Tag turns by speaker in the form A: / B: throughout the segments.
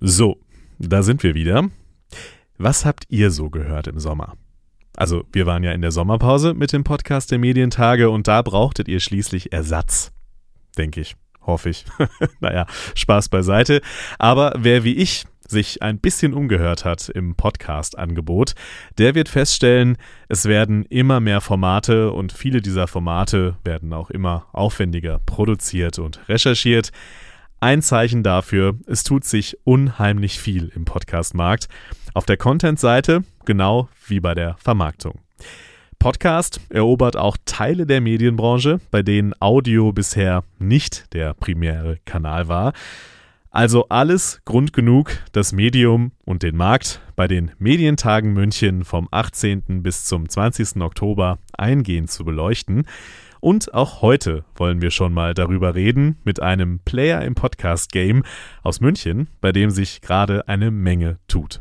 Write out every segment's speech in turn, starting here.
A: So, da sind wir wieder. Was habt ihr so gehört im Sommer? Also, wir waren ja in der Sommerpause mit dem Podcast der Medientage und da brauchtet ihr schließlich Ersatz. Denke ich, hoffe ich. naja, Spaß beiseite. Aber wer wie ich sich ein bisschen umgehört hat im Podcast-Angebot, der wird feststellen, es werden immer mehr Formate und viele dieser Formate werden auch immer aufwendiger produziert und recherchiert. Ein Zeichen dafür, es tut sich unheimlich viel im Podcast-Markt. Auf der Content-Seite genau wie bei der Vermarktung. Podcast erobert auch Teile der Medienbranche, bei denen Audio bisher nicht der primäre Kanal war. Also alles Grund genug, das Medium und den Markt bei den Medientagen München vom 18. bis zum 20. Oktober eingehend zu beleuchten. Und auch heute wollen wir schon mal darüber reden mit einem Player im Podcast-Game aus München, bei dem sich gerade eine Menge tut.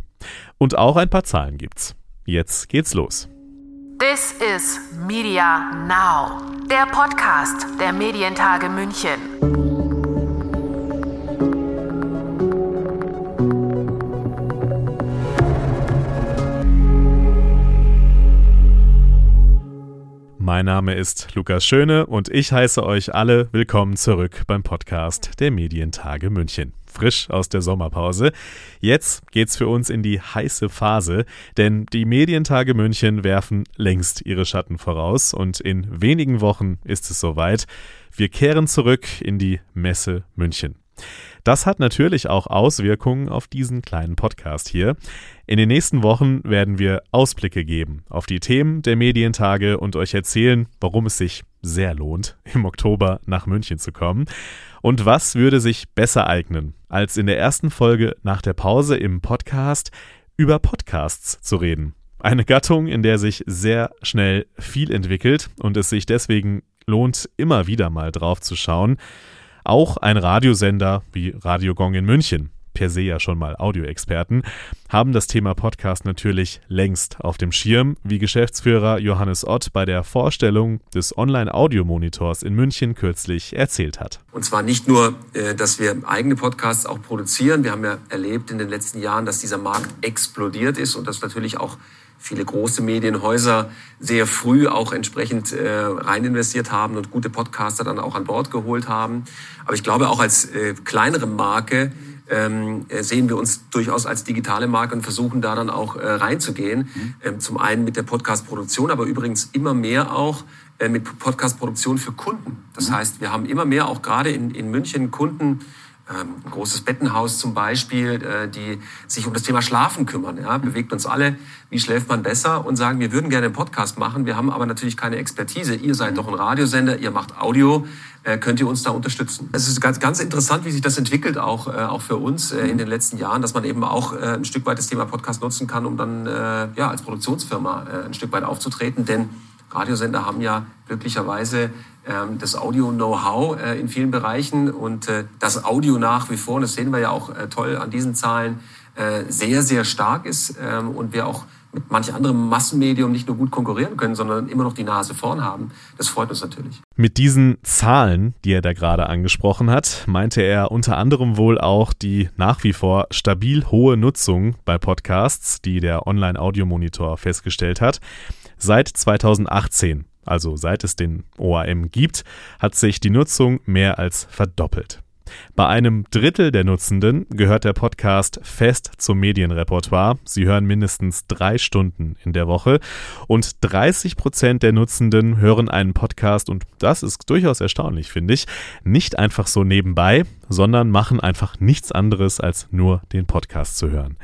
A: Und auch ein paar Zahlen gibt's. Jetzt geht's los.
B: This is Media Now, der Podcast der Medientage München.
A: Mein Name ist Lukas Schöne und ich heiße euch alle willkommen zurück beim Podcast der Medientage München. Frisch aus der Sommerpause. Jetzt geht's für uns in die heiße Phase, denn die Medientage München werfen längst ihre Schatten voraus und in wenigen Wochen ist es soweit. Wir kehren zurück in die Messe München. Das hat natürlich auch Auswirkungen auf diesen kleinen Podcast hier. In den nächsten Wochen werden wir Ausblicke geben auf die Themen der Medientage und euch erzählen, warum es sich sehr lohnt, im Oktober nach München zu kommen. Und was würde sich besser eignen, als in der ersten Folge nach der Pause im Podcast über Podcasts zu reden. Eine Gattung, in der sich sehr schnell viel entwickelt und es sich deswegen lohnt, immer wieder mal drauf zu schauen. Auch ein Radiosender wie Radio Gong in München, per se ja schon mal Audioexperten, haben das Thema Podcast natürlich längst auf dem Schirm, wie Geschäftsführer Johannes Ott bei der Vorstellung des Online-Audio-Monitors in München kürzlich erzählt hat.
C: Und zwar nicht nur, äh, dass wir eigene Podcasts auch produzieren. Wir haben ja erlebt in den letzten Jahren, dass dieser Markt explodiert ist und dass natürlich auch viele große Medienhäuser sehr früh auch entsprechend äh, rein investiert haben und gute Podcaster dann auch an Bord geholt haben. Aber ich glaube auch als äh, kleinere Marke ähm, äh, sehen wir uns durchaus als digitale Marke und versuchen da dann auch äh, reinzugehen. Mhm. Ähm, zum einen mit der Podcast-Produktion, aber übrigens immer mehr auch äh, mit Podcast-Produktion für Kunden. Das mhm. heißt, wir haben immer mehr auch gerade in, in München Kunden, ähm, großes Bettenhaus zum Beispiel, äh, die sich um das Thema Schlafen kümmern. Ja, bewegt uns alle, wie schläft man besser und sagen, wir würden gerne einen Podcast machen, wir haben aber natürlich keine Expertise. Ihr seid doch ein Radiosender, ihr macht Audio, äh, könnt ihr uns da unterstützen? Es ist ganz, ganz interessant, wie sich das entwickelt, auch, äh, auch für uns in den letzten Jahren, dass man eben auch ein Stück weit das Thema Podcast nutzen kann, um dann ja, als Produktionsfirma ein Stück weit aufzutreten. Denn Radiosender haben ja glücklicherweise ähm, das Audio-Know-how äh, in vielen Bereichen und äh, das Audio nach wie vor, das sehen wir ja auch äh, toll an diesen Zahlen, äh, sehr, sehr stark ist ähm, und wir auch mit manch anderem Massenmedium nicht nur gut konkurrieren können, sondern immer noch die Nase vorn haben. Das freut uns natürlich.
A: Mit diesen Zahlen, die er da gerade angesprochen hat, meinte er unter anderem wohl auch die nach wie vor stabil hohe Nutzung bei Podcasts, die der Online-Audio-Monitor festgestellt hat. Seit 2018, also seit es den OAM gibt, hat sich die Nutzung mehr als verdoppelt. Bei einem Drittel der Nutzenden gehört der Podcast fest zum Medienrepertoire. Sie hören mindestens drei Stunden in der Woche. Und 30 Prozent der Nutzenden hören einen Podcast, und das ist durchaus erstaunlich, finde ich, nicht einfach so nebenbei, sondern machen einfach nichts anderes, als nur den Podcast zu hören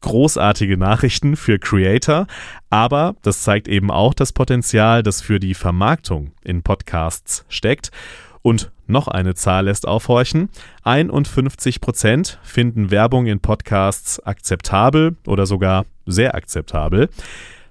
A: großartige Nachrichten für Creator, aber das zeigt eben auch das Potenzial, das für die Vermarktung in Podcasts steckt. Und noch eine Zahl lässt aufhorchen. 51 Prozent finden Werbung in Podcasts akzeptabel oder sogar sehr akzeptabel.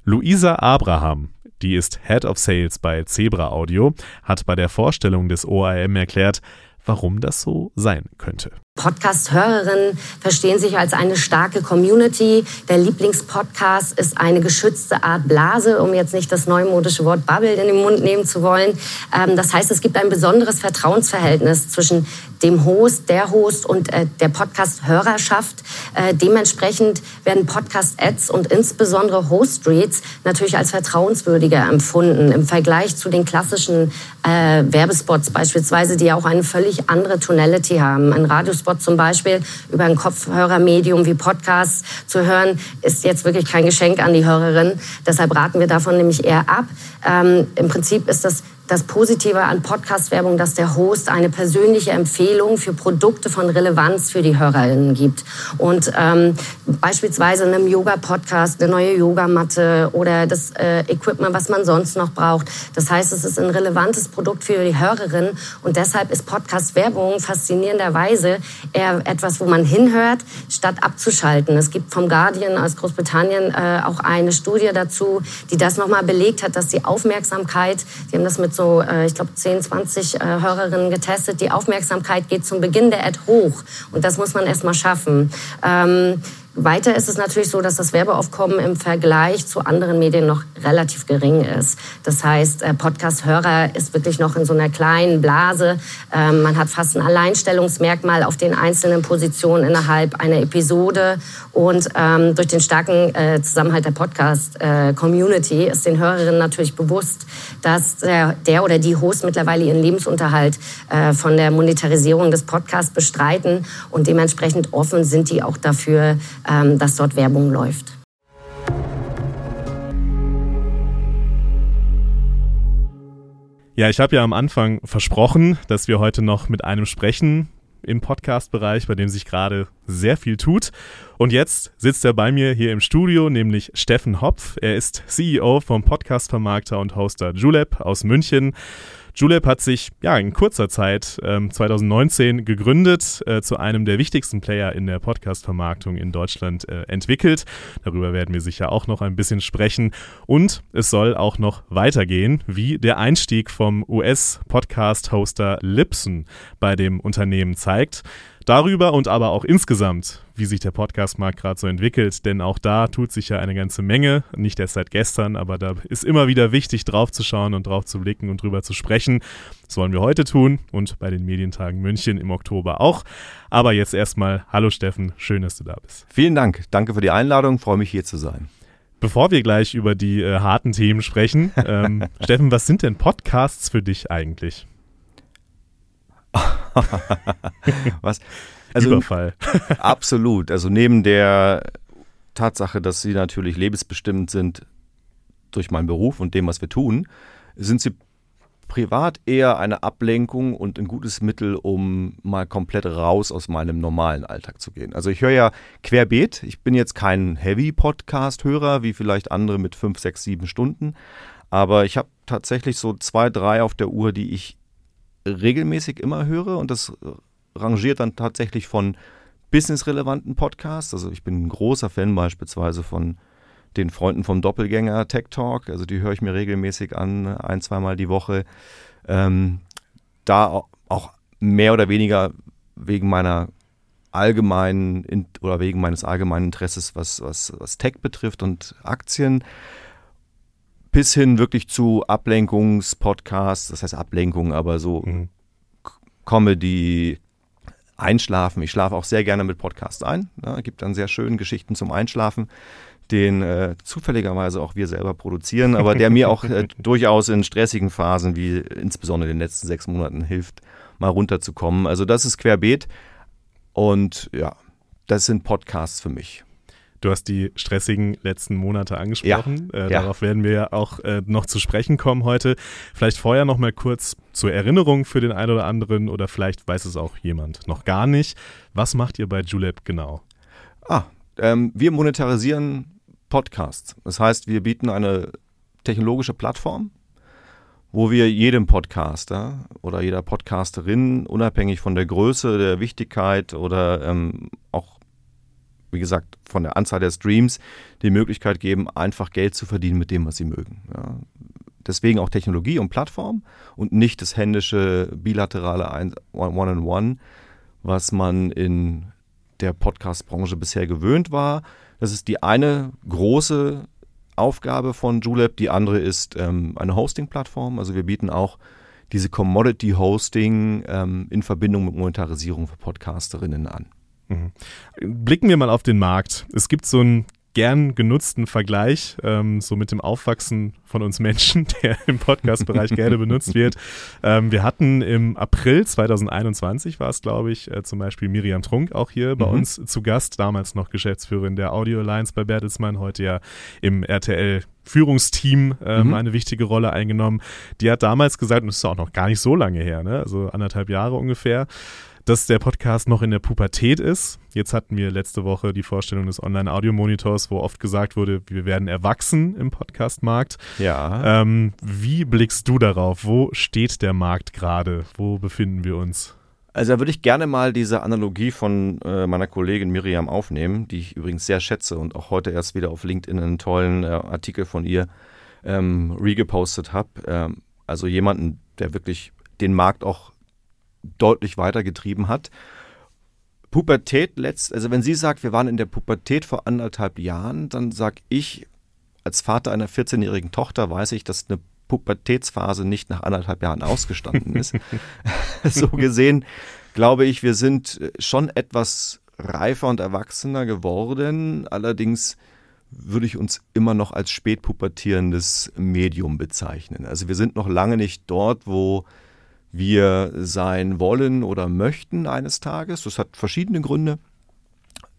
A: Luisa Abraham, die ist Head of Sales bei Zebra Audio, hat bei der Vorstellung des ORM erklärt, warum das so sein könnte.
D: Podcast-Hörerinnen verstehen sich als eine starke Community. Der Lieblingspodcast ist eine geschützte Art Blase, um jetzt nicht das neumodische Wort Bubble in den Mund nehmen zu wollen. Ähm, das heißt, es gibt ein besonderes Vertrauensverhältnis zwischen dem Host, der Host und äh, der Podcast-Hörerschaft. Äh, dementsprechend werden Podcast-Ads und insbesondere Host-Reads natürlich als vertrauenswürdiger empfunden im Vergleich zu den klassischen äh, Werbespots beispielsweise, die auch eine völlig andere Tonality haben. Ein Radiospot zum Beispiel über ein Kopfhörermedium wie Podcasts zu hören, ist jetzt wirklich kein Geschenk an die Hörerin. Deshalb raten wir davon nämlich eher ab. Ähm, Im Prinzip ist das das Positive an Podcast-Werbung, dass der Host eine persönliche Empfehlung für Produkte von Relevanz für die HörerInnen gibt. Und ähm, beispielsweise in einem Yoga-Podcast eine neue Yogamatte oder das äh, Equipment, was man sonst noch braucht. Das heißt, es ist ein relevantes Produkt für die Hörerin und deshalb ist Podcast-Werbung faszinierenderweise eher etwas, wo man hinhört, statt abzuschalten. Es gibt vom Guardian aus Großbritannien äh, auch eine Studie dazu, die das nochmal belegt hat, dass die Aufmerksamkeit, die haben das mit so, äh, ich glaube, 10, 20 äh, Hörerinnen getestet. Die Aufmerksamkeit geht zum Beginn der Ad hoch. Und das muss man erst mal schaffen. Ähm, weiter ist es natürlich so, dass das Werbeaufkommen im Vergleich zu anderen Medien noch relativ gering ist. Das heißt, äh, Podcast-Hörer ist wirklich noch in so einer kleinen Blase. Ähm, man hat fast ein Alleinstellungsmerkmal auf den einzelnen Positionen innerhalb einer Episode. Und ähm, durch den starken äh, Zusammenhalt der Podcast-Community ist den Hörerinnen natürlich bewusst, dass der oder die Host mittlerweile ihren Lebensunterhalt äh, von der Monetarisierung des Podcasts bestreiten. Und dementsprechend offen sind die auch dafür, ähm, dass dort Werbung läuft.
A: Ja, ich habe ja am Anfang versprochen, dass wir heute noch mit einem sprechen im Podcast-Bereich, bei dem sich gerade sehr viel tut. Und jetzt sitzt er bei mir hier im Studio, nämlich Steffen Hopf. Er ist CEO vom Podcast-Vermarkter und Hoster Julep aus München. Julep hat sich ja in kurzer Zeit, ähm, 2019, gegründet, äh, zu einem der wichtigsten Player in der Podcast-Vermarktung in Deutschland äh, entwickelt. Darüber werden wir sicher auch noch ein bisschen sprechen. Und es soll auch noch weitergehen, wie der Einstieg vom US-Podcast-Hoster Lipson bei dem Unternehmen zeigt. Darüber und aber auch insgesamt, wie sich der Podcast-Markt gerade so entwickelt, denn auch da tut sich ja eine ganze Menge, nicht erst seit gestern, aber da ist immer wieder wichtig, drauf zu schauen und drauf zu blicken und drüber zu sprechen. Das wollen wir heute tun und bei den Medientagen München im Oktober auch. Aber jetzt erstmal, hallo Steffen, schön, dass du da bist.
E: Vielen Dank, danke für die Einladung, freue mich hier zu sein.
A: Bevor wir gleich über die äh, harten Themen sprechen, ähm, Steffen, was sind denn Podcasts für dich eigentlich?
E: Was?
A: Also, Überfall.
E: absolut. Also neben der Tatsache, dass sie natürlich lebensbestimmt sind durch meinen Beruf und dem, was wir tun, sind sie privat eher eine Ablenkung und ein gutes Mittel, um mal komplett raus aus meinem normalen Alltag zu gehen. Also ich höre ja querbeet. Ich bin jetzt kein Heavy-Podcast-Hörer, wie vielleicht andere mit fünf, sechs, sieben Stunden. Aber ich habe tatsächlich so zwei, drei auf der Uhr, die ich regelmäßig immer höre und das rangiert dann tatsächlich von businessrelevanten Podcasts. Also ich bin ein großer Fan beispielsweise von den Freunden vom Doppelgänger Tech Talk. Also die höre ich mir regelmäßig an, ein, zweimal die Woche. Ähm, da auch mehr oder weniger wegen meiner allgemeinen oder wegen meines allgemeinen Interesses, was, was, was Tech betrifft und Aktien bis hin wirklich zu Ablenkungspodcasts, das heißt Ablenkung, aber so mhm. Comedy, Einschlafen. Ich schlafe auch sehr gerne mit Podcasts ein. Ja, gibt dann sehr schöne Geschichten zum Einschlafen, den äh, zufälligerweise auch wir selber produzieren, aber der mir auch äh, durchaus in stressigen Phasen, wie insbesondere in den letzten sechs Monaten, hilft, mal runterzukommen. Also das ist querbeet und ja, das sind Podcasts für mich.
A: Du hast die stressigen letzten Monate angesprochen.
E: Ja,
A: äh, ja. Darauf werden wir ja auch äh, noch zu sprechen kommen heute. Vielleicht vorher noch mal kurz zur Erinnerung für den einen oder anderen oder vielleicht weiß es auch jemand noch gar nicht. Was macht ihr bei Julep genau?
E: Ah, ähm, wir monetarisieren Podcasts. Das heißt, wir bieten eine technologische Plattform, wo wir jedem Podcaster oder jeder Podcasterin, unabhängig von der Größe, der Wichtigkeit oder ähm, auch wie gesagt, von der Anzahl der Streams die Möglichkeit geben, einfach Geld zu verdienen mit dem, was sie mögen. Ja. Deswegen auch Technologie und Plattform und nicht das händische bilaterale One-on-One, was man in der Podcast-Branche bisher gewöhnt war. Das ist die eine große Aufgabe von Julep. Die andere ist ähm, eine Hosting-Plattform. Also wir bieten auch diese Commodity-Hosting ähm, in Verbindung mit Monetarisierung für Podcasterinnen an.
A: Mhm. Blicken wir mal auf den Markt. Es gibt so ein gern genutzten Vergleich, ähm, so mit dem Aufwachsen von uns Menschen, der im Podcast-Bereich gerne benutzt wird. Ähm, wir hatten im April 2021 war es, glaube ich, äh, zum Beispiel Miriam Trunk auch hier bei mhm. uns zu Gast, damals noch Geschäftsführerin der Audio Alliance bei Bertelsmann, heute ja im RTL Führungsteam ähm, mhm. eine wichtige Rolle eingenommen. Die hat damals gesagt, und das ist auch noch gar nicht so lange her, ne? also anderthalb Jahre ungefähr, dass der Podcast noch in der Pubertät ist. Jetzt hatten wir letzte Woche die Vorstellung des Online-Audio-Monitors, wo oft gesagt wurde, wir werden erwachsen im Podcast-Markt.
E: Ja.
A: Ähm, wie blickst du darauf? Wo steht der Markt gerade? Wo befinden wir uns?
E: Also da würde ich gerne mal diese Analogie von äh, meiner Kollegin Miriam aufnehmen, die ich übrigens sehr schätze und auch heute erst wieder auf LinkedIn einen tollen äh, Artikel von ihr ähm, regepostet habe. Ähm, also jemanden, der wirklich den Markt auch deutlich weitergetrieben hat. Pubertät letzt, also wenn sie sagt, wir waren in der Pubertät vor anderthalb Jahren, dann sage ich, als Vater einer 14-jährigen Tochter weiß ich, dass eine Pubertätsphase nicht nach anderthalb Jahren ausgestanden ist. so gesehen glaube ich, wir sind schon etwas reifer und erwachsener geworden. Allerdings würde ich uns immer noch als spätpubertierendes Medium bezeichnen. Also wir sind noch lange nicht dort, wo wir sein wollen oder möchten eines Tages. Das hat verschiedene Gründe.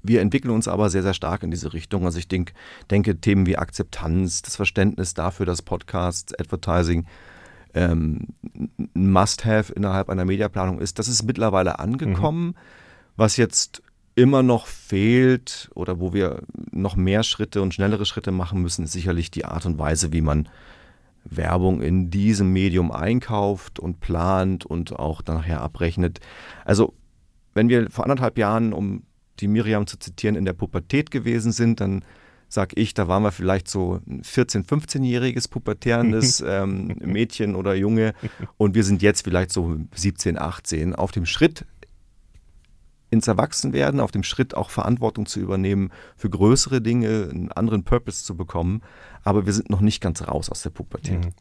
E: Wir entwickeln uns aber sehr, sehr stark in diese Richtung. Also ich denk, denke, Themen wie Akzeptanz, das Verständnis dafür, dass Podcasts, Advertising ähm, ein Must-Have innerhalb einer Mediaplanung ist, das ist mittlerweile angekommen. Mhm. Was jetzt immer noch fehlt oder wo wir noch mehr Schritte und schnellere Schritte machen müssen, ist sicherlich die Art und Weise, wie man Werbung in diesem Medium einkauft und plant und auch dann nachher abrechnet. Also wenn wir vor anderthalb Jahren, um die Miriam zu zitieren, in der Pubertät gewesen sind, dann sag ich, da waren wir vielleicht so ein 14-, 15-jähriges pubertärendes ähm, Mädchen oder Junge und wir sind jetzt vielleicht so 17, 18 auf dem Schritt ins Erwachsenwerden, auf dem Schritt auch Verantwortung zu übernehmen für größere Dinge, einen anderen Purpose zu bekommen. Aber wir sind noch nicht ganz raus aus der Pubertät. Mhm.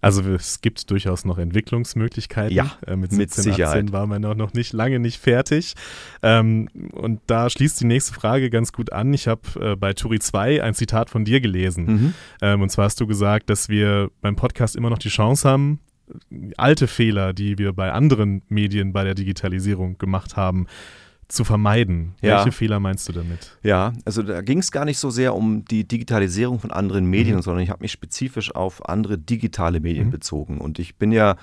A: Also es gibt durchaus noch Entwicklungsmöglichkeiten.
E: Ja,
A: äh, mit 17, mit Sicherheit. 18 waren wir noch, noch nicht lange nicht fertig. Ähm, und da schließt die nächste Frage ganz gut an. Ich habe äh, bei Turi 2 ein Zitat von dir gelesen. Mhm. Ähm, und zwar hast du gesagt, dass wir beim Podcast immer noch die Chance haben, alte Fehler, die wir bei anderen Medien bei der Digitalisierung gemacht haben, zu vermeiden. Ja. Welche Fehler meinst du damit?
E: Ja, also da ging es gar nicht so sehr um die Digitalisierung von anderen Medien, mhm. sondern ich habe mich spezifisch auf andere digitale Medien mhm. bezogen. Und ich bin ja,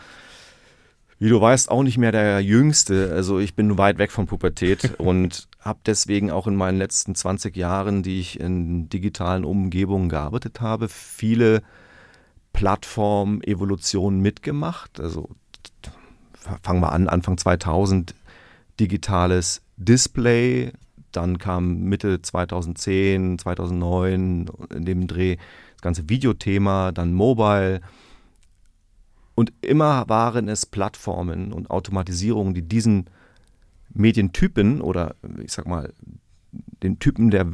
E: wie du weißt, auch nicht mehr der Jüngste. Also ich bin weit weg von Pubertät und habe deswegen auch in meinen letzten 20 Jahren, die ich in digitalen Umgebungen gearbeitet habe, viele Plattform-Evolutionen mitgemacht. Also fangen wir an, Anfang 2000 digitales Display, dann kam Mitte 2010, 2009 in dem Dreh das ganze Videothema, dann Mobile. Und immer waren es Plattformen und Automatisierungen, die diesen Medientypen oder ich sag mal den Typen der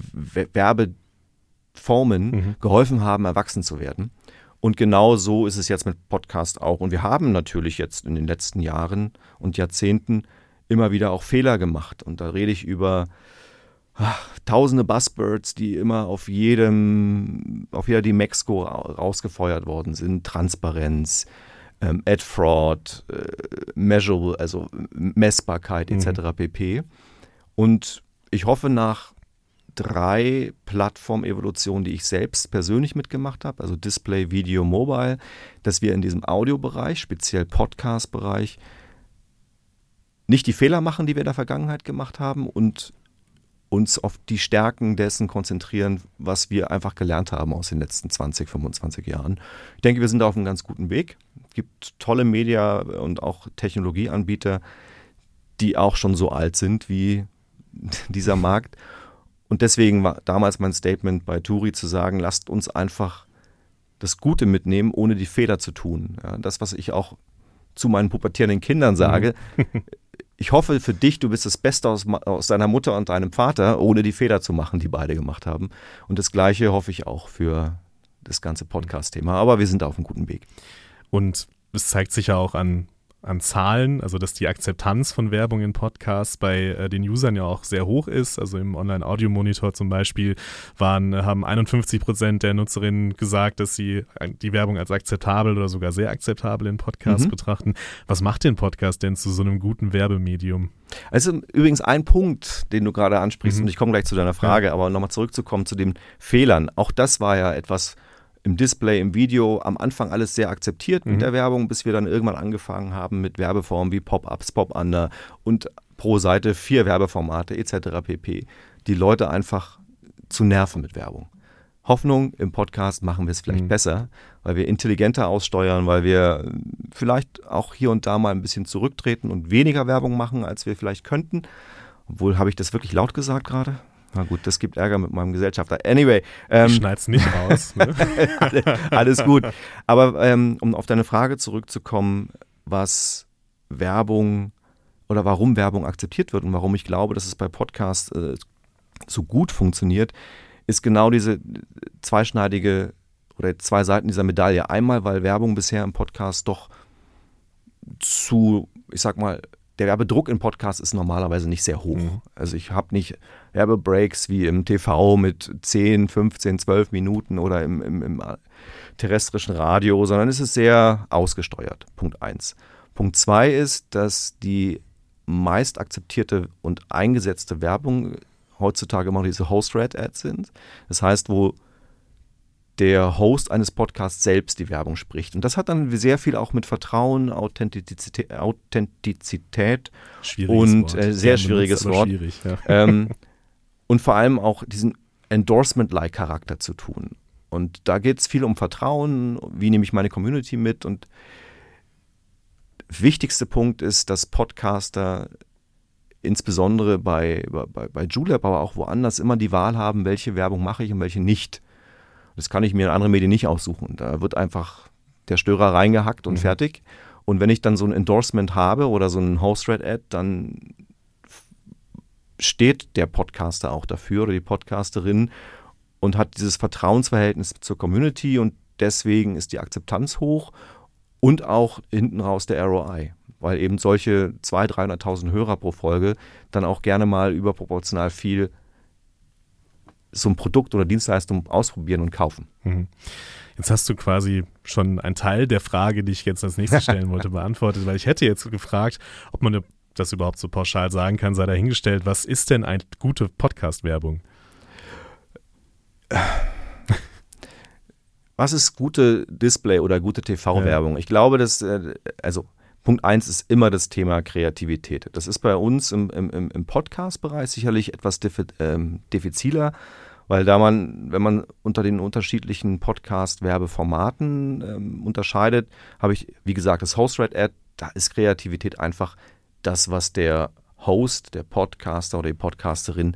E: Werbeformen mhm. geholfen haben, erwachsen zu werden. Und genau so ist es jetzt mit Podcast auch. Und wir haben natürlich jetzt in den letzten Jahren und Jahrzehnten immer wieder auch Fehler gemacht. Und da rede ich über ach, tausende Buzzbirds, die immer auf jedem, auf jeder die Mexiko rausgefeuert worden sind. Transparenz, ähm, Ad Fraud, äh, Measurable, also Messbarkeit etc. Mhm. pp. Und ich hoffe nach drei Plattformevolutionen, die ich selbst persönlich mitgemacht habe, also Display, Video, Mobile, dass wir in diesem Audiobereich, speziell Podcast-Bereich, nicht die Fehler machen, die wir in der Vergangenheit gemacht haben und uns auf die Stärken dessen konzentrieren, was wir einfach gelernt haben aus den letzten 20, 25 Jahren. Ich denke, wir sind da auf einem ganz guten Weg. Es gibt tolle Media- und auch Technologieanbieter, die auch schon so alt sind wie dieser Markt und deswegen war damals mein Statement bei Turi zu sagen, lasst uns einfach das Gute mitnehmen, ohne die Fehler zu tun. Ja, das, was ich auch zu meinen pubertierenden Kindern sage. Mhm. ich hoffe für dich, du bist das Beste aus, aus deiner Mutter und deinem Vater, ohne die Fehler zu machen, die beide gemacht haben. Und das Gleiche hoffe ich auch für das ganze Podcast-Thema. Aber wir sind auf einem guten Weg.
A: Und es zeigt sich ja auch an an Zahlen, also dass die Akzeptanz von Werbung in Podcasts bei äh, den Usern ja auch sehr hoch ist. Also im Online-Audio-Monitor zum Beispiel waren, haben 51 Prozent der Nutzerinnen gesagt, dass sie die Werbung als akzeptabel oder sogar sehr akzeptabel in Podcasts mhm. betrachten. Was macht den Podcast denn zu so einem guten Werbemedium?
E: Also übrigens ein Punkt, den du gerade ansprichst, mhm. und ich komme gleich zu deiner Frage, ja. aber nochmal zurückzukommen zu den Fehlern. Auch das war ja etwas, im Display, im Video am Anfang alles sehr akzeptiert mit mhm. der Werbung, bis wir dann irgendwann angefangen haben mit Werbeformen wie Pop-ups, Pop-under und pro Seite vier Werbeformate etc. pp. Die Leute einfach zu nerven mit Werbung. Hoffnung, im Podcast machen wir es vielleicht mhm. besser, weil wir intelligenter aussteuern, weil wir vielleicht auch hier und da mal ein bisschen zurücktreten und weniger Werbung machen, als wir vielleicht könnten. Obwohl, habe ich das wirklich laut gesagt gerade? Na gut, das gibt Ärger mit meinem Gesellschafter. Anyway.
A: Ähm, ich schneid's nicht raus. Ne?
E: alles, alles, gut. Aber ähm, um auf deine Frage zurückzukommen, was Werbung oder warum Werbung akzeptiert wird und warum ich glaube, dass es bei Podcasts äh, so gut funktioniert, ist genau diese zweischneidige oder zwei Seiten dieser Medaille. Einmal, weil Werbung bisher im Podcast doch zu, ich sag mal, der Werbedruck im Podcast ist normalerweise nicht sehr hoch. Mhm. Also ich habe nicht Werbebreaks wie im TV mit 10, 15, 12 Minuten oder im, im, im terrestrischen Radio, sondern es ist sehr ausgesteuert. Punkt 1. Punkt 2 ist, dass die meist akzeptierte und eingesetzte Werbung heutzutage immer diese Host-Read-Ads sind. Das heißt, wo der Host eines Podcasts selbst die Werbung spricht. Und das hat dann sehr viel auch mit Vertrauen, Authentizität, Authentizität und äh, sehr ja, schwieriges Wort. Schwierig, ja. ähm, und vor allem auch diesen Endorsement-like Charakter zu tun. Und da geht es viel um Vertrauen, wie nehme ich meine Community mit. Und wichtigste Punkt ist, dass Podcaster insbesondere bei, bei, bei Julep, aber auch woanders immer die Wahl haben, welche Werbung mache ich und welche nicht. Das kann ich mir in anderen Medien nicht aussuchen. Da wird einfach der Störer reingehackt und mhm. fertig. Und wenn ich dann so ein Endorsement habe oder so ein Host-Red-Ad, dann steht der Podcaster auch dafür oder die Podcasterin und hat dieses Vertrauensverhältnis zur Community und deswegen ist die Akzeptanz hoch und auch hinten raus der ROI, weil eben solche 200.000, 300.000 Hörer pro Folge dann auch gerne mal überproportional viel so ein Produkt oder Dienstleistung ausprobieren und kaufen. Mhm.
A: Jetzt hast du quasi schon einen Teil der Frage, die ich jetzt als nächstes stellen wollte, beantwortet, weil ich hätte jetzt gefragt, ob man das überhaupt so pauschal sagen kann, sei dahingestellt. Was ist denn eine gute Podcast-Werbung?
E: Was ist gute Display- oder gute TV-Werbung? Ja. Ich glaube, dass, äh, also Punkt eins ist immer das Thema Kreativität. Das ist bei uns im, im, im Podcast-Bereich sicherlich etwas ähm, diffiziler, weil da man, wenn man unter den unterschiedlichen Podcast-Werbeformaten ähm, unterscheidet, habe ich, wie gesagt, das Host-Red-Ad, da ist Kreativität einfach das, was der Host, der Podcaster oder die Podcasterin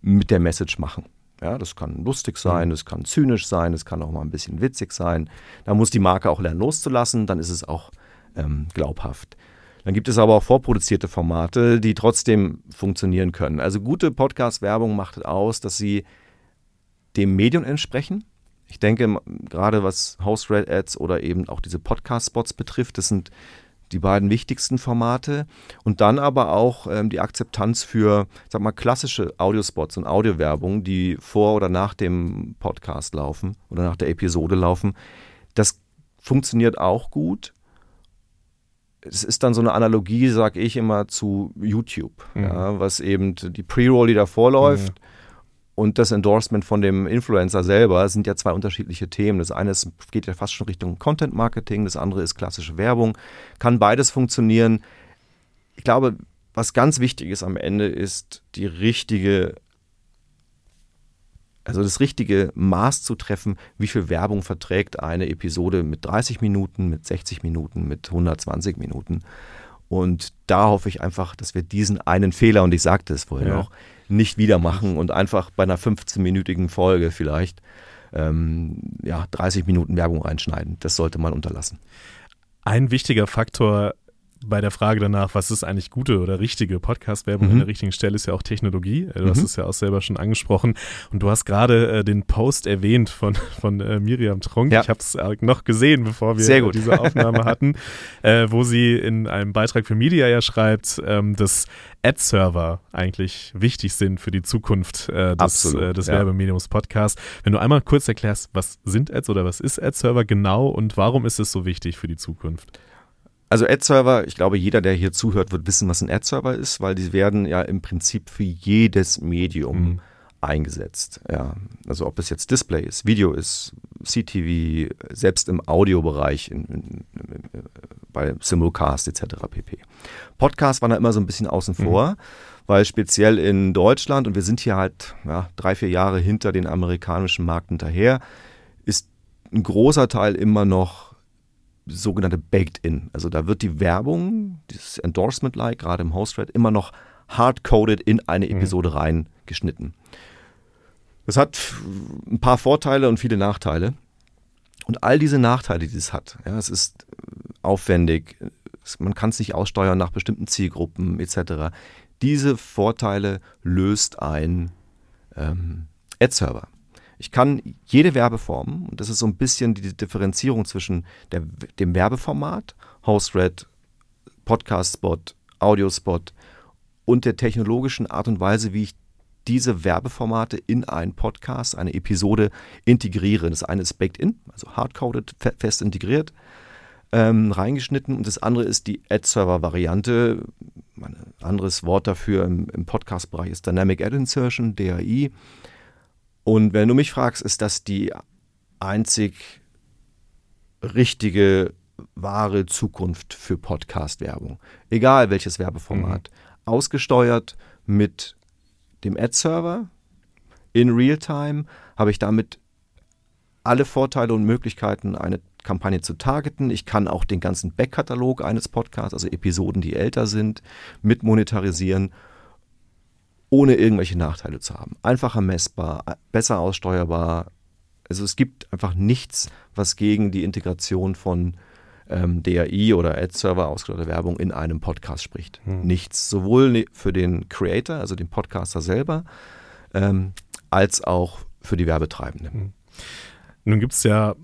E: mit der Message machen. Ja, das kann lustig sein, das kann zynisch sein, das kann auch mal ein bisschen witzig sein. Da muss die Marke auch lernen loszulassen, dann ist es auch ähm, glaubhaft. Dann gibt es aber auch vorproduzierte Formate, die trotzdem funktionieren können. Also gute Podcast-Werbung macht aus, dass sie dem Medium entsprechen. Ich denke, gerade was Host-Red-Ads oder eben auch diese Podcast-Spots betrifft, das sind die beiden wichtigsten Formate. Und dann aber auch ähm, die Akzeptanz für, sag mal, klassische Audiospots und Audiowerbung, die vor oder nach dem Podcast laufen oder nach der Episode laufen. Das funktioniert auch gut es ist dann so eine Analogie, sag ich immer, zu YouTube, mhm. ja, was eben die Pre-Roll, die davor läuft, mhm. und das Endorsement von dem Influencer selber sind ja zwei unterschiedliche Themen. Das eine ist, geht ja fast schon Richtung Content Marketing, das andere ist klassische Werbung. Kann beides funktionieren. Ich glaube, was ganz wichtig ist am Ende, ist die richtige also das richtige Maß zu treffen, wie viel Werbung verträgt eine Episode mit 30 Minuten, mit 60 Minuten, mit 120 Minuten. Und da hoffe ich einfach, dass wir diesen einen Fehler, und ich sagte es vorhin ja. auch, nicht wieder machen und einfach bei einer 15-minütigen Folge vielleicht ähm, ja, 30 Minuten Werbung reinschneiden. Das sollte man unterlassen.
A: Ein wichtiger Faktor bei der Frage danach, was ist eigentlich gute oder richtige Podcast-Werbung
E: Mhm.
A: an der richtigen Stelle, ist ja auch Technologie. Äh, Du hast
E: Mhm.
A: es ja auch selber schon angesprochen. Und du hast gerade äh, den Post erwähnt von, von äh, Miriam Trunk.
E: Ja.
A: Ich habe es äh, noch gesehen, bevor wir diese Aufnahme hatten, äh, wo sie in einem Beitrag für Media ja schreibt, ähm, dass Ad-Server eigentlich wichtig sind für die Zukunft äh, des,
E: Absolut,
A: des
E: ja.
A: Werbemediums Podcast. Wenn du einmal kurz erklärst, was sind Ads oder was ist Ad-Server genau und warum ist es so wichtig für die Zukunft?
E: Also Ad-Server, ich glaube, jeder, der hier zuhört, wird wissen, was ein Ad-Server ist, weil die werden ja im Prinzip für jedes Medium
A: Mhm.
E: eingesetzt. Ja, also ob es jetzt Display ist, Video ist, CTV, selbst im Audiobereich, in, in, in, bei Simulcast etc. pp. Podcast war da immer so ein bisschen außen vor, weil speziell in Deutschland, und wir sind hier halt ja, drei, vier Jahre hinter den amerikanischen Markt hinterher, ist ein großer Teil immer noch sogenannte Baked In. Also da wird die Werbung, dieses Endorsement-like, gerade im Host-Thread, immer noch hard-coded in eine Episode reingeschnitten. Das hat ein paar Vorteile und viele Nachteile. Und all diese Nachteile, die es hat, ja, es ist aufwendig, es, man kann es nicht aussteuern nach bestimmten Zielgruppen etc. Diese Vorteile löst ein ähm, Ad-Server. Ich kann jede Werbeform, und das ist so ein bisschen die Differenzierung zwischen der, dem Werbeformat, Host-Thread, Podcast-Spot, Audio-Spot und der technologischen Art und Weise, wie ich diese Werbeformate in einen Podcast, eine Episode integriere. Das eine ist baked in, also hardcoded, fe fest integriert, ähm, reingeschnitten. Und das andere ist die Ad-Server-Variante. Ein anderes Wort dafür im, im Podcast-Bereich ist Dynamic Ad Insertion, DAI. Und wenn du mich fragst, ist das die einzig richtige, wahre Zukunft für Podcast-Werbung. Egal welches Werbeformat. Ausgesteuert mit dem Ad-Server in Realtime habe ich damit alle Vorteile und Möglichkeiten, eine Kampagne zu targeten. Ich kann auch den ganzen Backkatalog eines Podcasts, also Episoden, die älter sind, mit monetarisieren, ohne irgendwelche Nachteile zu haben. Einfacher messbar, besser aussteuerbar. Also es gibt einfach nichts, was gegen die Integration von ähm, DAI oder Ad-Server ausgesteuerte Werbung in einem Podcast spricht. Nichts. Sowohl ne- für den Creator, also den Podcaster selber, ähm, als auch für die Werbetreibenden.
A: Nun gibt es ja,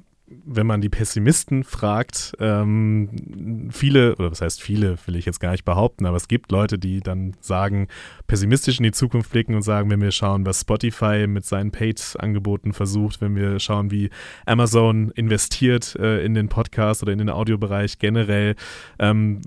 A: wenn man die Pessimisten fragt, ähm, viele, oder was heißt viele, will ich jetzt gar nicht behaupten, aber es gibt Leute, die dann sagen, pessimistisch in die Zukunft blicken und sagen, wenn wir schauen, was Spotify mit seinen Paid-Angeboten versucht, wenn wir schauen, wie Amazon investiert äh, in den Podcast oder in den Audiobereich generell, ähm,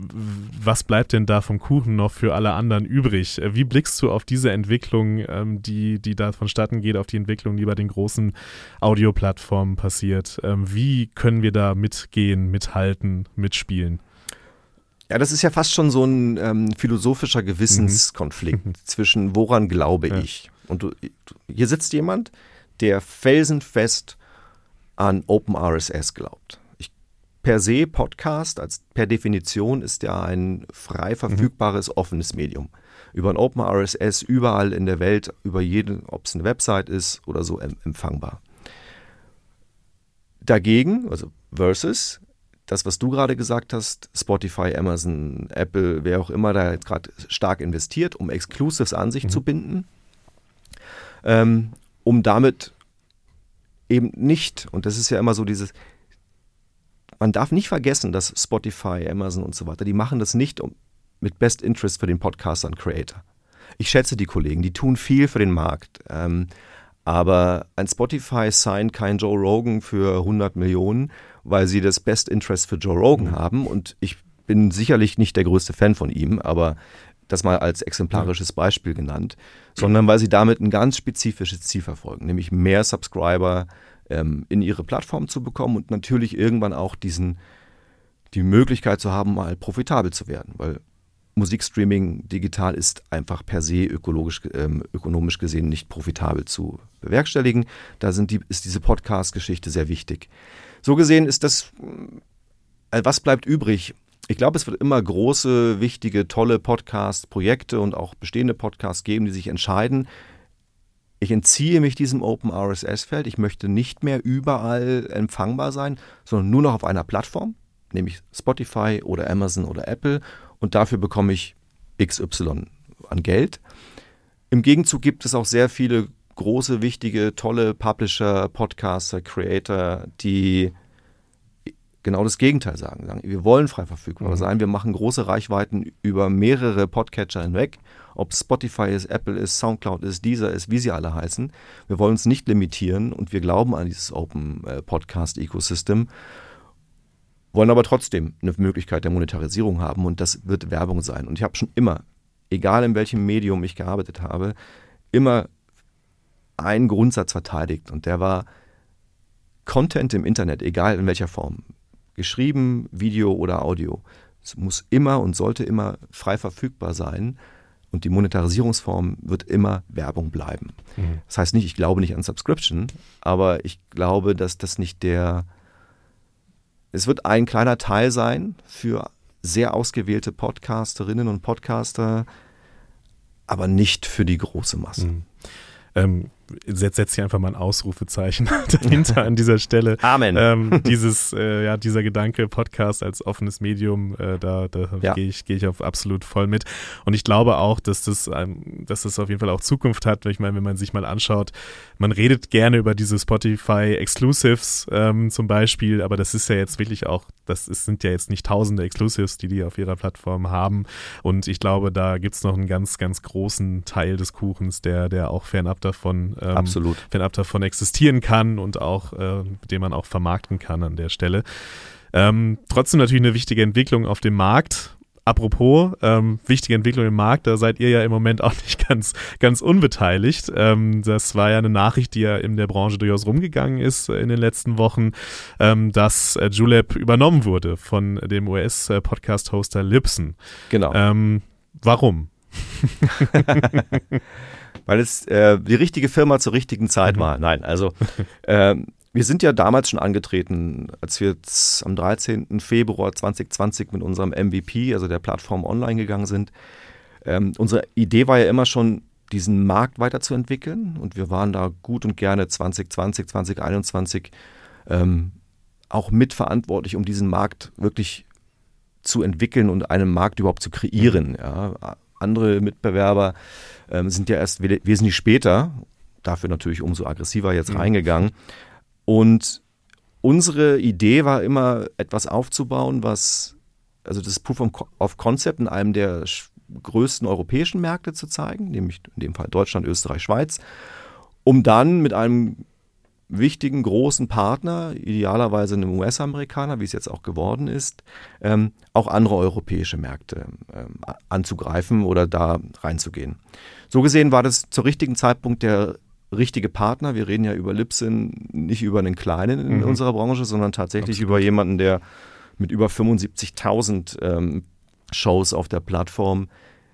A: was bleibt denn da vom Kuchen noch für alle anderen übrig? Äh, Wie blickst du auf diese Entwicklung, ähm, die, die da vonstatten geht, auf die Entwicklung, die bei den großen Audioplattformen passiert? Wie können wir da mitgehen, mithalten, mitspielen?
E: Ja, das ist ja fast schon so ein ähm, philosophischer Gewissenskonflikt zwischen woran glaube
A: Ja.
E: ich. Und du, hier sitzt jemand, der felsenfest an OpenRSS glaubt. Ich, per se Podcast als per Definition ist ja ein frei verfügbares offenes Medium. Über ein OpenRSS überall in der Welt, über jede, ob es eine Website ist oder so em empfangbar. Dagegen, also versus, das, was du gerade gesagt hast, Spotify, Amazon, Apple, wer auch immer da jetzt gerade stark investiert, um Exclusives an sich zu binden, ähm, um damit eben nicht, und das ist ja immer so dieses, man darf nicht vergessen, dass Spotify, Amazon und so weiter, die machen das nicht um, mit Best Interest für den Podcaster und Creator. Ich schätze die Kollegen, die tun viel für den Markt. Ähm, aber ein Spotify signed kein Joe Rogan für 100 Millionen, weil sie das Best Interest für Joe Rogan haben. Und ich bin sicherlich nicht der größte Fan von ihm, aber das mal als exemplarisches Beispiel genannt, sondern weil sie damit ein ganz spezifisches Ziel verfolgen, nämlich mehr Subscriber ähm, in ihre Plattform zu bekommen und natürlich irgendwann auch diesen, die Möglichkeit zu haben, mal profitabel zu werden, weil Musikstreaming digital ist einfach per se ökologisch, ähm, ökonomisch gesehen nicht profitabel zu bewerkstelligen. Da sind die, ist diese Podcast-Geschichte sehr wichtig. So gesehen ist das, äh, was bleibt übrig? Ich glaube, es wird immer große, wichtige, tolle Podcast-Projekte und auch bestehende Podcasts geben, die sich entscheiden, ich entziehe mich diesem Open RSS-Feld. Ich möchte nicht mehr überall empfangbar sein, sondern nur noch auf einer Plattform. nehme ich Spotify oder Amazon oder Apple und dafür bekomme ich XY an Geld. Im Gegenzug gibt es auch sehr viele große, wichtige, tolle Publisher, Podcaster, Creator, die genau das Gegenteil sagen. sagen wir wollen frei verfügbar mhm. sein, wir machen große Reichweiten über mehrere Podcatcher hinweg, ob Spotify ist, Apple ist, Soundcloud ist, Deezer ist, wie sie alle heißen. Wir wollen uns nicht limitieren und wir glauben an dieses Open äh, Podcast Ecosystem, wollen aber trotzdem eine Möglichkeit der Monetarisierung haben und das wird Werbung sein. Und ich habe schon immer, egal in welchem Medium ich gearbeitet habe, immer einen Grundsatz verteidigt und der war Content im Internet, egal in welcher Form, geschrieben, Video oder Audio. Es muss immer und sollte immer frei verfügbar sein und die Monetarisierungsform wird immer Werbung bleiben. Mhm. Das heißt nicht, ich glaube nicht an Subscription, aber ich glaube, dass das nicht der. Es wird ein kleiner Teil sein für sehr ausgewählte Podcasterinnen und Podcaster, aber nicht für die große Masse. Mhm.
A: Ähm, setzt setz hier einfach mal ein Ausrufezeichen dahinter an dieser Stelle.
E: Amen.
A: Ähm, dieses, äh, ja, dieser Gedanke, Podcast als offenes Medium, äh, da, da ja. gehe ich, geh ich auf absolut voll mit. Und ich glaube auch, dass das, ähm, dass das auf jeden Fall auch Zukunft hat. Ich meine, wenn man sich mal anschaut, man redet gerne über diese Spotify Exclusives ähm, zum Beispiel, aber das ist ja jetzt wirklich auch, das ist, sind ja jetzt nicht tausende Exclusives, die die auf ihrer Plattform haben. Und ich glaube, da gibt es noch einen ganz, ganz großen Teil des Kuchens, der, der auch fernab davon
E: ähm, Absolut.
A: fernab davon existieren kann und auch, äh, den man auch vermarkten kann an der Stelle. Ähm, trotzdem natürlich eine wichtige Entwicklung auf dem Markt. Apropos, ähm, wichtige Entwicklung im Markt, da seid ihr ja im Moment auch nicht ganz, ganz unbeteiligt. Ähm, das war ja eine Nachricht, die ja in der Branche durchaus rumgegangen ist in den letzten Wochen, ähm, dass äh, Julep übernommen wurde von dem US-Podcast-Hoster Lipson.
E: Genau.
A: Ähm, warum?
E: weil es äh, die richtige Firma zur richtigen Zeit mhm. war. Nein, also äh, wir sind ja damals schon angetreten, als wir am 13. Februar 2020 mit unserem MVP, also der Plattform online gegangen sind. Ähm, unsere Idee war ja immer schon, diesen Markt weiterzuentwickeln und wir waren da gut und gerne 2020, 2021 ähm, auch mitverantwortlich, um diesen Markt wirklich zu entwickeln und einen Markt überhaupt zu kreieren. Mhm. Ja. Andere Mitbewerber ähm, sind ja erst wesentlich später, dafür natürlich umso aggressiver jetzt mhm. reingegangen. Und unsere Idee war immer, etwas aufzubauen, was, also das Proof of Concept in einem der größten europäischen Märkte zu zeigen, nämlich in dem Fall Deutschland, Österreich, Schweiz, um dann mit einem wichtigen, großen Partner, idealerweise einem US-Amerikaner, wie es jetzt auch geworden ist, ähm, auch andere europäische Märkte ähm, anzugreifen oder da reinzugehen. So gesehen war das zur richtigen Zeitpunkt der richtige Partner. Wir reden ja über Lipsin, nicht über einen kleinen in mhm. unserer Branche, sondern tatsächlich Absolut. über jemanden, der mit über 75.000 ähm, Shows auf der Plattform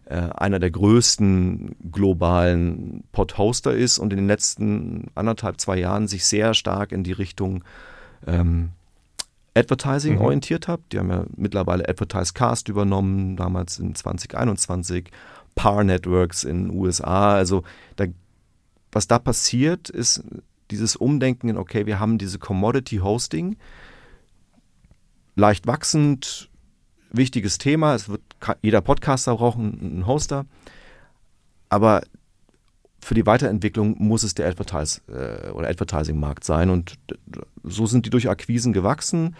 E: äh, einer der größten globalen Pod-Hoster ist und in den letzten anderthalb, zwei Jahren sich sehr stark in die Richtung ähm, Advertising mhm. orientiert hat. Die haben ja mittlerweile Advertise Cast übernommen, damals in 2021, Par Networks in den USA. Also da, was da passiert, ist dieses Umdenken in, okay, wir haben diese Commodity Hosting, leicht wachsend, wichtiges Thema. Es wird jeder Podcaster braucht einen Hoster. Aber für die Weiterentwicklung muss es der Advertise äh, oder Advertising-Markt sein. Und so sind die durch Akquisen gewachsen.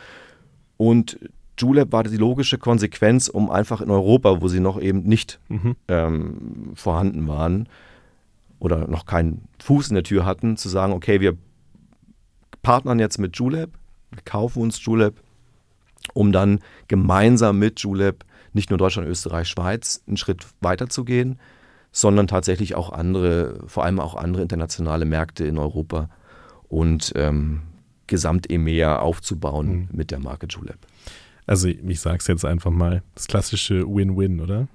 E: Und Julep war die logische Konsequenz, um einfach in Europa, wo sie noch eben nicht mhm. ähm, vorhanden waren oder noch keinen Fuß in der Tür hatten, zu sagen, okay, wir partnern jetzt mit Julep, wir kaufen uns Julep um dann gemeinsam mit Julep nicht nur Deutschland, Österreich, Schweiz einen Schritt weiterzugehen, sondern tatsächlich auch andere, vor allem auch andere internationale Märkte in Europa und ähm, Gesamt-EMEA aufzubauen mhm. mit der Marke Julep.
A: Also ich sage es jetzt einfach mal, das klassische Win-Win, oder?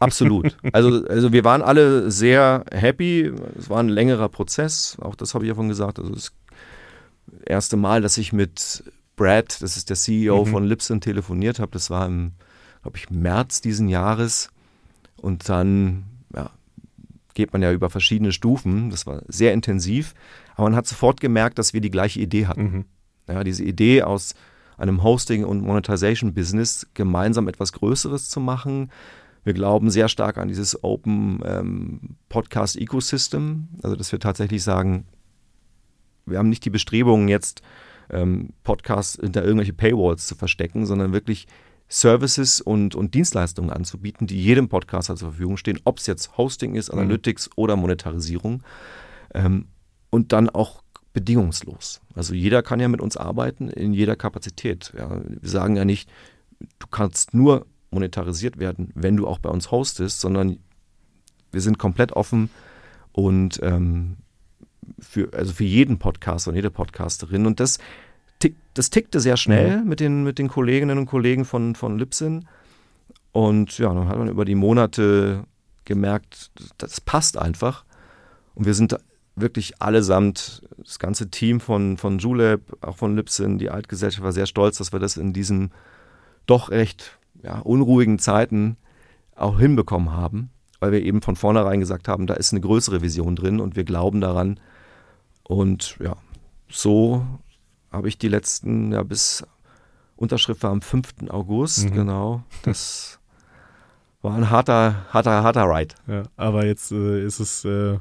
E: Absolut. Also, also wir waren alle sehr happy. Es war ein längerer Prozess, auch das habe ich ja von gesagt. Also das erste Mal, dass ich mit Brad, das ist der CEO mhm. von Lipson, telefoniert habe. Das war im, glaube ich, März diesen Jahres. Und dann ja, geht man ja über verschiedene Stufen. Das war sehr intensiv. Aber man hat sofort gemerkt, dass wir die gleiche Idee hatten. Mhm. Ja, diese Idee aus einem Hosting- und Monetization-Business gemeinsam etwas Größeres zu machen. Wir glauben sehr stark an dieses Open ähm, Podcast Ecosystem, also dass wir tatsächlich sagen, wir haben nicht die Bestrebungen jetzt ähm, Podcasts hinter irgendwelche Paywalls zu verstecken, sondern wirklich Services und, und Dienstleistungen anzubieten, die jedem Podcaster zur Verfügung stehen, ob es jetzt Hosting ist,
A: Mhm.
E: Analytics oder Monetarisierung. Ähm, und dann auch bedingungslos. Also jeder kann ja mit uns arbeiten in jeder Kapazität. Ja. Wir sagen ja nicht, du kannst nur monetarisiert werden, wenn du auch bei uns hostest, sondern wir sind komplett offen und ähm, für, also für jeden Podcaster und jede Podcasterin. Und das, tick, das tickte sehr schnell mit, den, mit den Kolleginnen und Kollegen von, von Libsyn. Und ja, dann hat man über die Monate gemerkt, das passt einfach. Und wir sind wirklich allesamt, das ganze Team von, von Julep, auch von Libsyn, die Altgesellschaft war sehr stolz, dass wir das in diesen doch recht ja, unruhigen Zeiten auch hinbekommen haben, weil wir eben von vornherein gesagt haben, da ist eine größere Vision drin und wir glauben daran. Und ja, so habe ich die letzten, ja, bis Unterschrift war am 5. August,
A: Mhm.
E: genau. Das war ein harter, harter, harter Ride.
A: Ja, aber jetzt äh, ist es äh,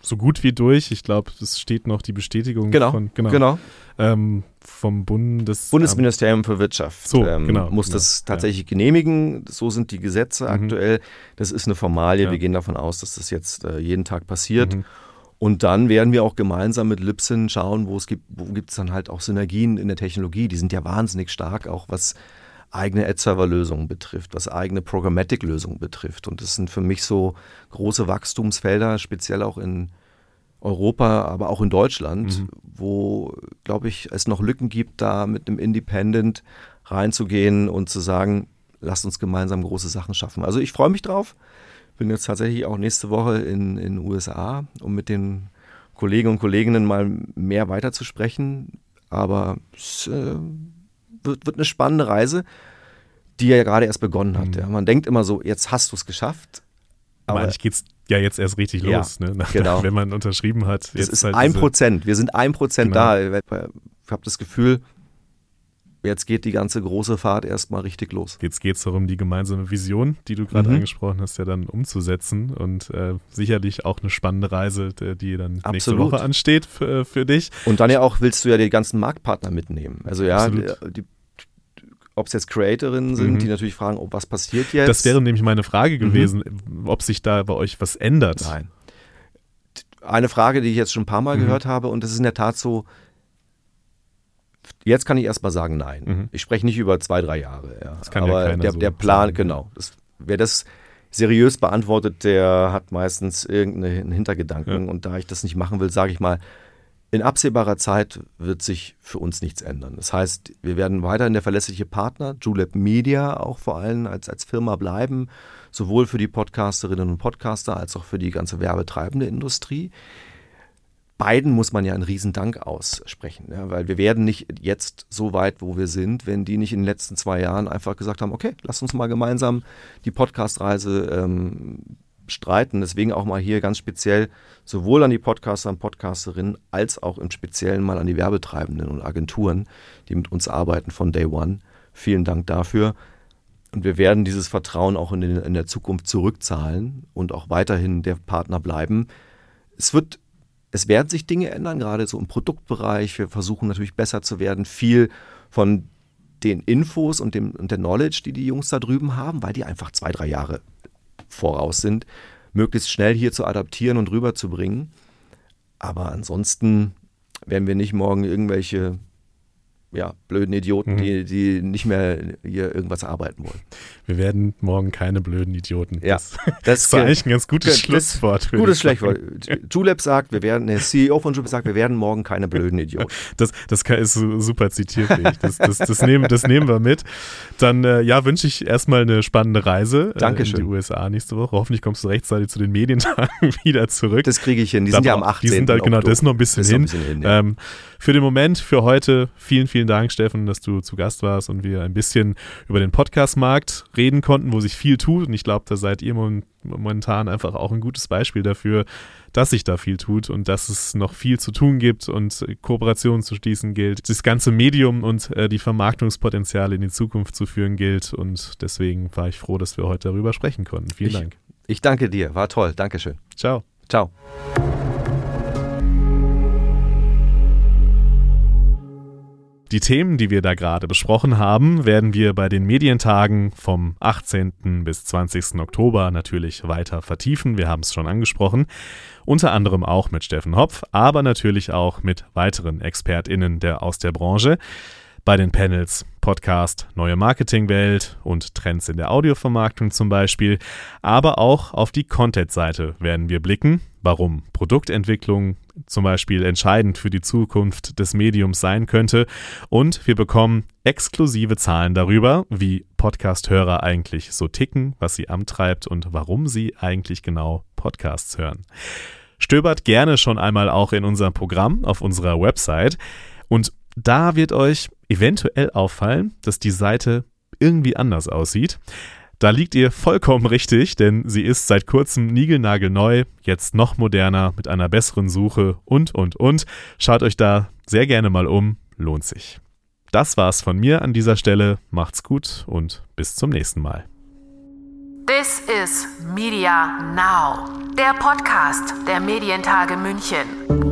A: so gut wie durch. Ich glaube, es steht noch die Bestätigung
E: Genau,
A: von, genau,
E: genau.
A: Ähm, vom Bundes
E: Bundesministerium für Wirtschaft
A: So,
E: ähm,
A: genau,
E: muss
A: genau,
E: das tatsächlich genehmigen. So sind die Gesetze
A: Mhm.
E: aktuell. Das ist eine Formalie.
A: Ja.
E: Wir gehen davon aus, dass das jetzt äh, jeden Tag passiert.
A: Mhm.
E: Und dann werden wir auch gemeinsam mit Libsyn schauen, wo es gibt, wo gibt es dann halt auch Synergien in der Technologie. Die sind ja wahnsinnig stark, auch was eigene Ad-Server-Lösungen betrifft, was eigene Programmatic-Lösungen betrifft. Und das sind für mich so große Wachstumsfelder, speziell auch in Europa, aber auch in Deutschland,
A: Mhm.
E: wo, glaube ich, es noch Lücken gibt, da mit einem Independent reinzugehen und zu sagen, lasst uns gemeinsam große Sachen schaffen. Also ich freue mich drauf. Bin jetzt tatsächlich auch nächste Woche in den USA, um mit den Kollegen und Kolleginnen mal mehr weiterzusprechen. Aber es äh, wird, wird eine spannende Reise, die ja gerade erst begonnen hat.
A: Mhm.
E: Ja. Man denkt immer so, jetzt hast du es geschafft.
A: Aber eigentlich geht's ja jetzt erst richtig
E: Ja,
A: los, ne?
E: genau.
A: Wenn man unterschrieben hat.
E: das
A: jetzt
E: ist
A: halt
E: ein Prozent. Wir sind ein Prozent
A: Genau.
E: da. Ich habe das Gefühl, jetzt geht die ganze große Fahrt erstmal richtig los.
A: Jetzt geht es darum, die gemeinsame Vision, die du gerade
E: Mhm.
A: angesprochen hast, ja dann umzusetzen und äh, sicherlich auch eine spannende Reise, die dann nächste
E: Absolut.
A: Woche ansteht für, für dich.
E: Und dann ja auch willst du ja die ganzen Marktpartner mitnehmen. Also ja,
A: Absolut.
E: die, ob es jetzt Creatorinnen sind,
A: Mhm.
E: die natürlich fragen, oh, was passiert jetzt?
A: Das wäre nämlich meineAge gewesen, ob sich da bei euch was ändert.
E: Mhm. Nein. Eine Frage, die ich jetzt schon ein paar Mal
A: Mhm.
E: gehört habe, und das ist in der Tat so, jetzt kann ich erst mal sagen, nein.
A: Mhm.
E: Ich spreche nicht über zwei, drei Jahre. Ja.
A: Das kann ja
E: Aber
A: keiner
E: der,
A: so
E: der Plan,
A: sagen.
E: genau. Das, wer das seriös beantwortet, der hat meistens irgendeinen Hintergedanken.
A: Ja.
E: Und da ich das nicht machen will, sage ich mal, in absehbarer Zeit wird sich für uns nichts ändern. Das heißt, wir werden weiterhin der verlässliche Partner, Julep Media auch vor allem als, als Firma bleiben, sowohl für die Podcasterinnen und Podcaster als auch für die ganze werbetreibende Industrie. Beiden muss man ja einen Riesendank aussprechen, ja, weil wir werden nicht jetzt so weit, wo wir sind, wenn die nicht in den letzten zwei Jahren einfach gesagt haben, okay, lass uns mal gemeinsam die Podcastreise ähm, streiten. Deswegen auch mal hier ganz speziell sowohl an die Podcaster und Podcasterinnen als auch im Speziellen mal an die Werbetreibenden und Agenturen, die mit uns arbeiten von Day One. Vielen Dank dafür. Und wir werden dieses Vertrauen auch in, den, in der Zukunft zurückzahlen und auch weiterhin der Partner bleiben. Es wird, es werden sich Dinge ändern, gerade so im Produktbereich. Wir versuchen natürlich besser zu werden, viel von den Infos und, dem, und der Knowledge, die die Jungs da drüben haben, weil die einfach zwei, drei Jahre voraus sind, möglichst schnell hier zu adaptieren und rüberzubringen. Aber ansonsten werden wir nicht morgen irgendwelche ja, blöden Idioten,
A: Mhm.
E: die, die nicht mehr hier irgendwas arbeiten wollen.
A: Wir werden morgen keine blöden Idioten.
E: Ja,
A: Das,
E: das
A: war eigentlich ein ganz gutes Schlusswort.
E: Gutes. Schlechtwort. Julep sagt, wir werden, der CEO von Julep sagt, wir werden morgen keine blöden Idioten.
A: Das, das ist super zitierfähig. Das, das, das, nehmen, das nehmen wir mit. Dann äh, ja, wünsche ich erstmal eine spannende Reise äh, in
E: Dankeschön.
A: die USA nächste Woche. Hoffentlich kommst du rechtzeitig zu den Medientagen wieder zurück.
E: Das kriege ich hin. Die
A: Da
E: sind ja am
A: bra-
E: 18.
A: Die sind da, genau, das ist noch ein bisschen hin.
E: ein bisschen hin, ja.
A: ähm, für den Moment, für heute, vielen, vielen vielen Dank, Steffen, dass du zu Gast warst und wir ein bisschen über den Podcast-Markt reden konnten, wo sich viel tut. Und ich glaube, da seid ihr momentan einfach auch ein gutes Beispiel dafür, dass sich da viel tut und dass es noch viel zu tun gibt und Kooperationen zu schließen gilt. Das ganze Medium und äh, die Vermarktungspotenziale in die Zukunft zu führen gilt. Und deswegen war ich froh, dass wir heute darüber sprechen konnten. Vielen
E: ich,
A: Dank.
E: Ich danke dir. War toll. Dankeschön.
A: Ciao.
E: Ciao.
A: Die Themen, die wir da gerade besprochen haben, werden wir bei den Medientagen vom 18. bis 20. Oktober natürlich weiter vertiefen. Wir haben es schon angesprochen. Unter anderem auch mit Steffen Hopf, aber natürlich auch mit weiteren ExpertInnen der, aus der Branche bei den Panels Podcast, neue Marketingwelt und Trends in der Audiovermarktung zum Beispiel. Aber auch auf die Content-Seite werden wir blicken, warum Produktentwicklung zum Beispiel entscheidend für die Zukunft des Mediums sein könnte. Und wir bekommen exklusive Zahlen darüber, wie Podcast-Hörer eigentlich so ticken, was sie antreibt und warum sie eigentlich genau Podcasts hören. Stöbert gerne schon einmal auch in unserem Programm auf unserer Website. Und da wird euch eventuell auffallen, dass die Seite irgendwie anders aussieht. Da liegt ihr vollkommen richtig, denn sie ist seit kurzem niegelnagelneu, jetzt noch moderner, mit einer besseren Suche und, und, und. Schaut euch da sehr gerne mal um, lohnt sich. Das war's von mir an dieser Stelle. Macht's gut und bis zum nächsten Mal.
B: This is Media Now, der Podcast der Medientage München.